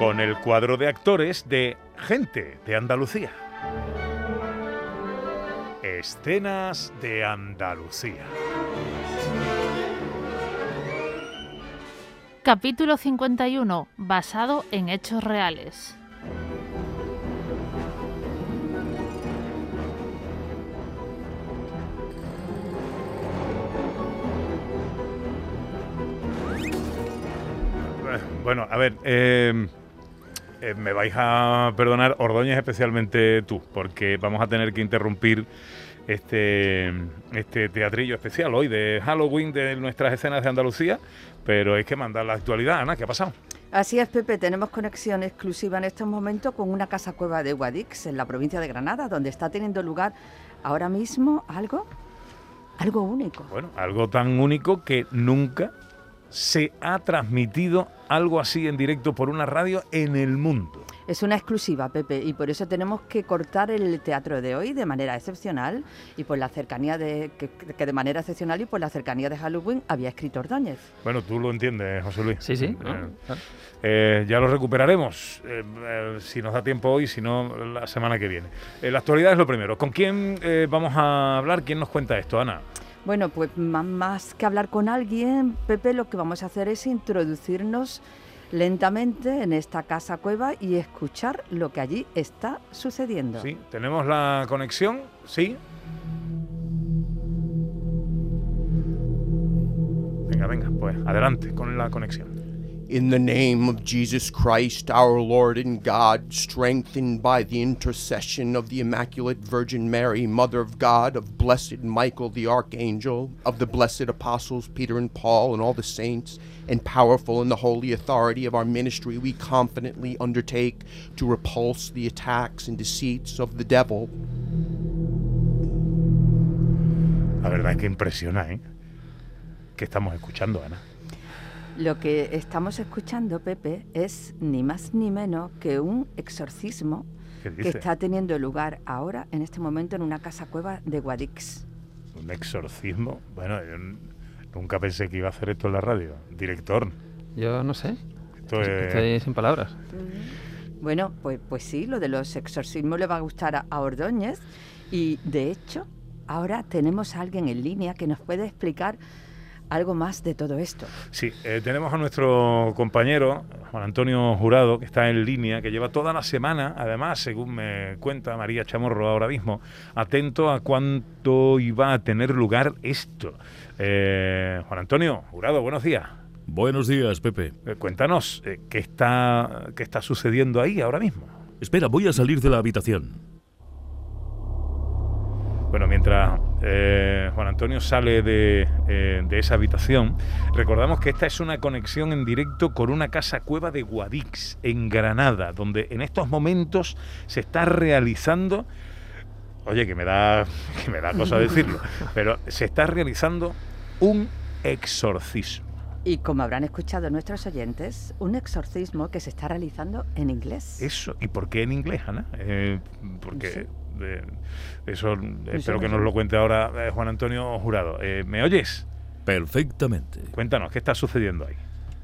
Con el cuadro de actores de Gente de Andalucía. Escenas de Andalucía. Capítulo 51, basado en hechos reales. Bueno, a ver, eh, eh, me vais a perdonar, Ordóñez especialmente tú, porque vamos a tener que interrumpir este, este teatrillo especial hoy de Halloween de nuestras escenas de Andalucía, pero hay que mandar la actualidad, Ana, ¿qué ha pasado? Así es, Pepe, tenemos conexión exclusiva en estos momentos con una casa cueva de Guadix, en la provincia de Granada, donde está teniendo lugar ahora mismo algo, algo único. Bueno, algo tan único que nunca se ha transmitido algo así en directo por una radio en el mundo. Es una exclusiva, Pepe, y por eso tenemos que cortar el teatro de hoy de manera excepcional y por la cercanía de que, que de manera excepcional y por la cercanía de Halloween había escrito Ordóñez. Bueno, tú lo entiendes, José Luis. Sí, sí. Eh, ¿no? eh, ya lo recuperaremos, eh, eh, si nos da tiempo hoy, si no, la semana que viene. Eh, la actualidad es lo primero. ¿Con quién eh, vamos a hablar? ¿Quién nos cuenta esto, Ana? Bueno, pues má- más que hablar con alguien, Pepe, lo que vamos a hacer es introducirnos lentamente en esta casa cueva y escuchar lo que allí está sucediendo. Sí, tenemos la conexión, sí. Venga, venga, pues adelante con la conexión. In the name of Jesus Christ, our Lord and God, strengthened by the intercession of the Immaculate Virgin Mary, Mother of God, of blessed Michael the Archangel, of the blessed apostles Peter and Paul, and all the saints, and powerful in the holy authority of our ministry, we confidently undertake to repulse the attacks and deceits of the devil. La verdad es que impresiona, ¿eh? ¿Qué estamos escuchando, Ana? Lo que estamos escuchando, Pepe, es ni más ni menos que un exorcismo ¿Qué que está teniendo lugar ahora, en este momento, en una casa cueva de Guadix. Un exorcismo. Bueno, yo nunca pensé que iba a hacer esto en la radio. Director, Yo no sé. esto Estoy- es... Estoy sin palabras. Bueno, pues, pues sí, lo de los exorcismos le va a gustar a, a Ordóñez y de hecho ahora tenemos a alguien en línea que nos puede explicar algo más de todo esto. Sí, eh, tenemos a nuestro compañero Juan Antonio Jurado, que está en línea, que lleva toda la semana, además, según me cuenta María Chamorro ahora mismo, atento a cuánto iba a tener lugar esto. Eh, Juan Antonio Jurado, buenos días. Buenos días, Pepe. Eh, cuéntanos, eh, ¿qué, está, ¿qué está sucediendo ahí ahora mismo? Espera, voy a salir de la habitación. Bueno, mientras eh, Juan Antonio sale de, eh, de esa habitación, recordamos que esta es una conexión en directo con una casa cueva de Guadix, en Granada, donde en estos momentos se está realizando, oye, que me da, que me da cosa decirlo, pero se está realizando un exorcismo. Y como habrán escuchado nuestros oyentes, un exorcismo que se está realizando en inglés. Eso, ¿y por qué en inglés, Ana? Eh, porque Sí. Eh, eso espero no que nos lo cuente ahora eh, Juan Antonio Jurado. Eh, ¿Me oyes? Perfectamente. Cuéntanos, ¿qué está sucediendo ahí?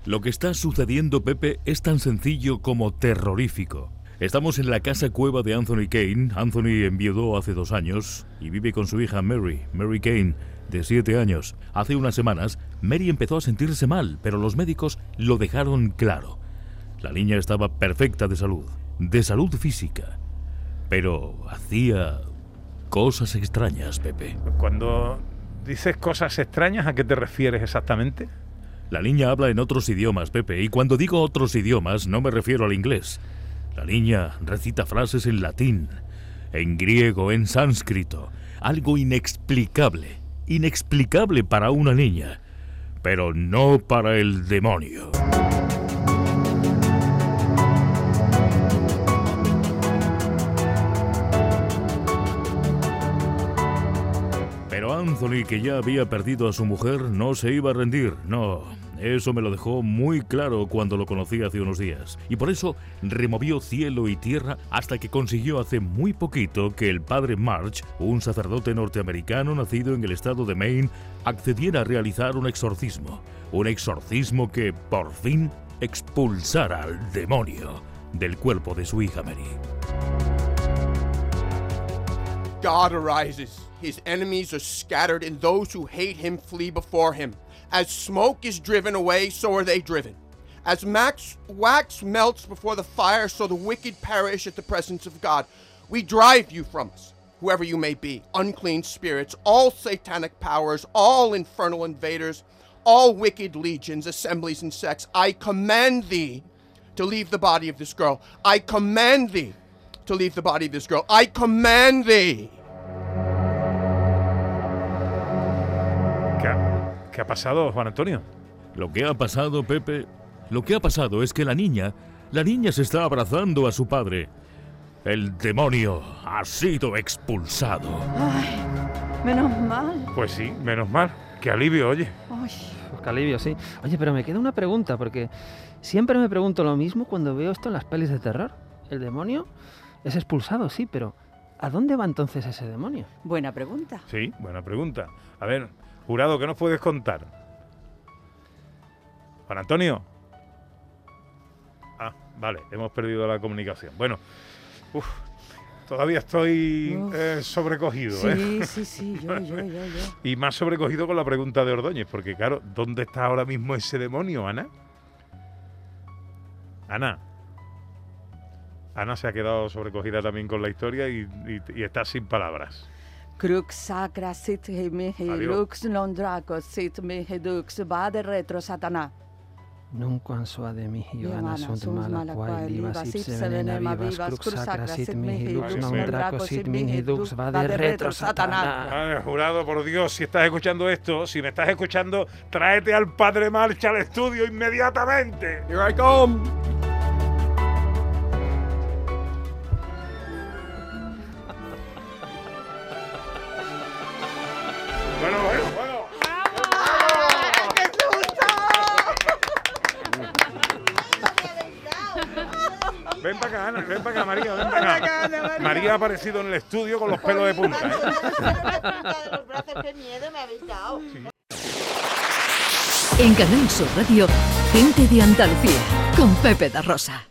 Lo que está sucediendo, Pepe, es tan sencillo como terrorífico. Estamos en la casa cueva de Anthony Kane. Anthony enviudó hace dos años y vive con su hija Mary, Mary Kane, de siete años. Hace unas semanas, Mary empezó a sentirse mal, pero los médicos lo dejaron claro. La niña estaba perfecta de salud, de salud física, pero hacía cosas extrañas, Pepe. Cuando dices cosas extrañas, ¿a qué te refieres exactamente? La niña habla en otros idiomas, Pepe, y cuando digo otros idiomas no me refiero al inglés. La niña recita frases en latín, en griego, en sánscrito, algo inexplicable, inexplicable para una niña, pero no para el demonio. Anthony, que ya había perdido a su mujer, no se iba a rendir. No, eso me lo dejó muy claro cuando lo conocí hace unos días. Y por eso removió cielo y tierra hasta que consiguió hace muy poquito que el padre March, un sacerdote norteamericano nacido en el estado de Maine, accediera a realizar un exorcismo. Un exorcismo que, por fin, expulsara al demonio del cuerpo de su hija Mary. His enemies are scattered, and those who hate him flee before him. As smoke is driven away, so are they driven. As max, wax melts before the fire, so the wicked perish at the presence of God. We drive you from us, whoever you may be, unclean spirits, all satanic powers, all infernal invaders, all wicked legions, assemblies, and sects. I command thee to leave the body of this girl. I command thee to leave the body of this girl. I command thee. Qué ha pasado, Juan Antonio? Lo que ha pasado, Pepe, lo que ha pasado es que la niña, la niña se está abrazando a su padre. El demonio ha sido expulsado. Ay, menos mal. Pues sí, menos mal. Qué alivio, oye. Ay, Pues qué alivio, sí. Oye, pero me queda una pregunta, porque siempre me pregunto lo mismo cuando veo esto en las pelis de terror. El demonio es expulsado, sí, pero ¿a dónde va entonces ese demonio? buena pregunta. Sí, buena pregunta. A ver, jurado, ¿qué nos puedes contar? Juan Antonio. Ah, vale, hemos perdido la comunicación. Bueno, uf, todavía estoy eh, sobrecogido, ¿eh? Sí, sí, sí, yo, yo, yo, yo. Y más sobrecogido con la pregunta de Ordóñez, porque claro, ¿dónde está ahora mismo ese demonio, Ana? Ana. Ana se ha quedado sobrecogida también con la historia y, y- y está sin palabras. Crux sacra sit mihi, Adiós. lux non draco sit mihi dux, va de retro satanás. Nunquam sua de mihi Ioana sunt mala quae ipse venena vivas crux sacra sit sit mihi lux non draco sit mihi dux va de retro satanás. Ay, jurado, por Dios, si estás escuchando esto, si me estás escuchando, tráete al padre Marcha al estudio inmediatamente. Here I come. Ven para acá, Ana, ven para acá, María, ven para acá. María ha aparecido en el estudio con los pelos de punta. ¿eh? En Canal Sur Radio, gente de Andalucía, con Pepe da Rosa.